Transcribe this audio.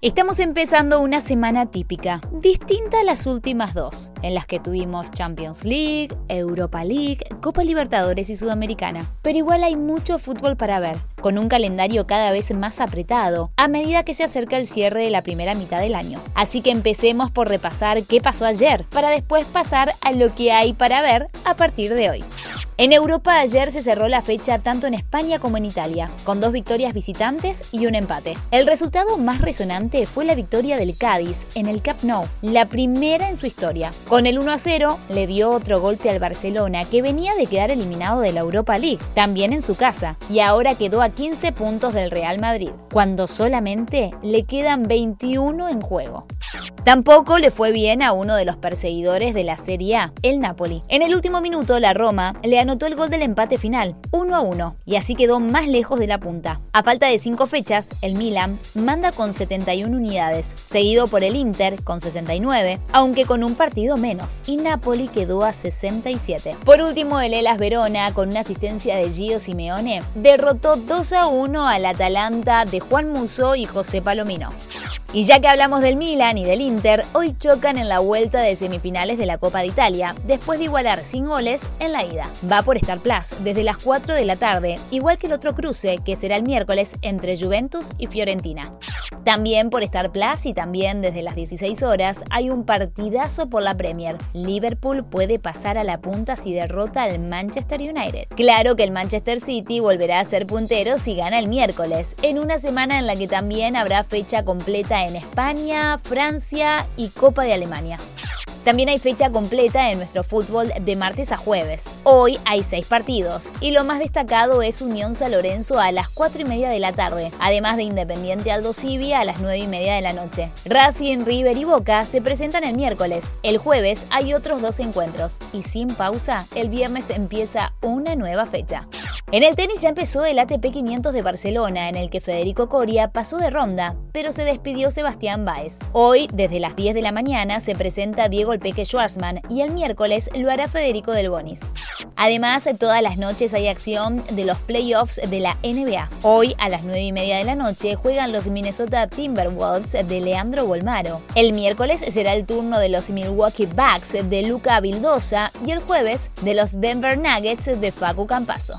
Estamos empezando una semana típica, distinta a las últimas dos, en las que tuvimos Champions League, Europa League, Copa Libertadores y Sudamericana. Pero igual hay mucho fútbol para ver, con un calendario cada vez más apretado a medida que se acerca el cierre de la primera mitad del año. Así que empecemos por repasar qué pasó ayer, para después pasar a lo que hay para ver a partir de hoy. En Europa ayer se cerró la fecha tanto en España como en Italia, con dos victorias visitantes y un empate. El resultado más resonante fue la victoria del Cádiz en el Camp Nou, la primera en su historia. Con el 1 a 0 le dio otro golpe al Barcelona que venía de quedar eliminado de la Europa League, también en su casa, y ahora quedó a 15 puntos del Real Madrid, cuando solamente le quedan 21 en juego. Tampoco le fue bien a uno de los perseguidores de la Serie A, el Napoli. En el último minuto, la Roma le anotó el gol del empate final, 1 a 1, y así quedó más lejos de la punta. A falta de 5 fechas, el Milan manda con 71 unidades, seguido por el Inter con 69, aunque con un partido menos, y Napoli quedó a 67. Por último, el Elas Verona, con una asistencia de Gio Simeone, derrotó 2 a 1 al Atalanta de Juan Musso y José Palomino. Y ya que hablamos del Milan y del Inter, hoy chocan en la vuelta de semifinales de la Copa de Italia, después de igualar sin goles en la ida. Va por Star Plus desde las 4 de la tarde, igual que el otro cruce, que será el miércoles entre Juventus y Fiorentina. También por Star Plus y también desde las 16 horas hay un partidazo por la Premier. Liverpool puede pasar a la punta si derrota al Manchester United. Claro que el Manchester City volverá a ser puntero si gana el miércoles, en una semana en la que también habrá fecha completa en España, Francia y Copa de Alemania. También hay fecha completa en nuestro fútbol de martes a jueves. Hoy hay seis partidos y lo más destacado es Unión San Lorenzo a las 4 y media de la tarde, además de Independiente Aldo Civi a las 9 y media de la noche. Racing, River y Boca se presentan el miércoles. El jueves hay otros dos encuentros y sin pausa, el viernes empieza una nueva fecha. En el tenis ya empezó el ATP 500 de Barcelona, en el que Federico Coria pasó de ronda, pero se despidió Sebastián Báez. Hoy, desde las 10 de la mañana, se presenta Diego El Peque Schwarzman y el miércoles lo hará Federico Del Bonis. Además, todas las noches hay acción de los playoffs de la NBA. Hoy, a las 9 y media de la noche, juegan los Minnesota Timberwolves de Leandro Bolmaro. El miércoles será el turno de los Milwaukee Bucks de Luca Vildosa y el jueves de los Denver Nuggets de Facu Campaso.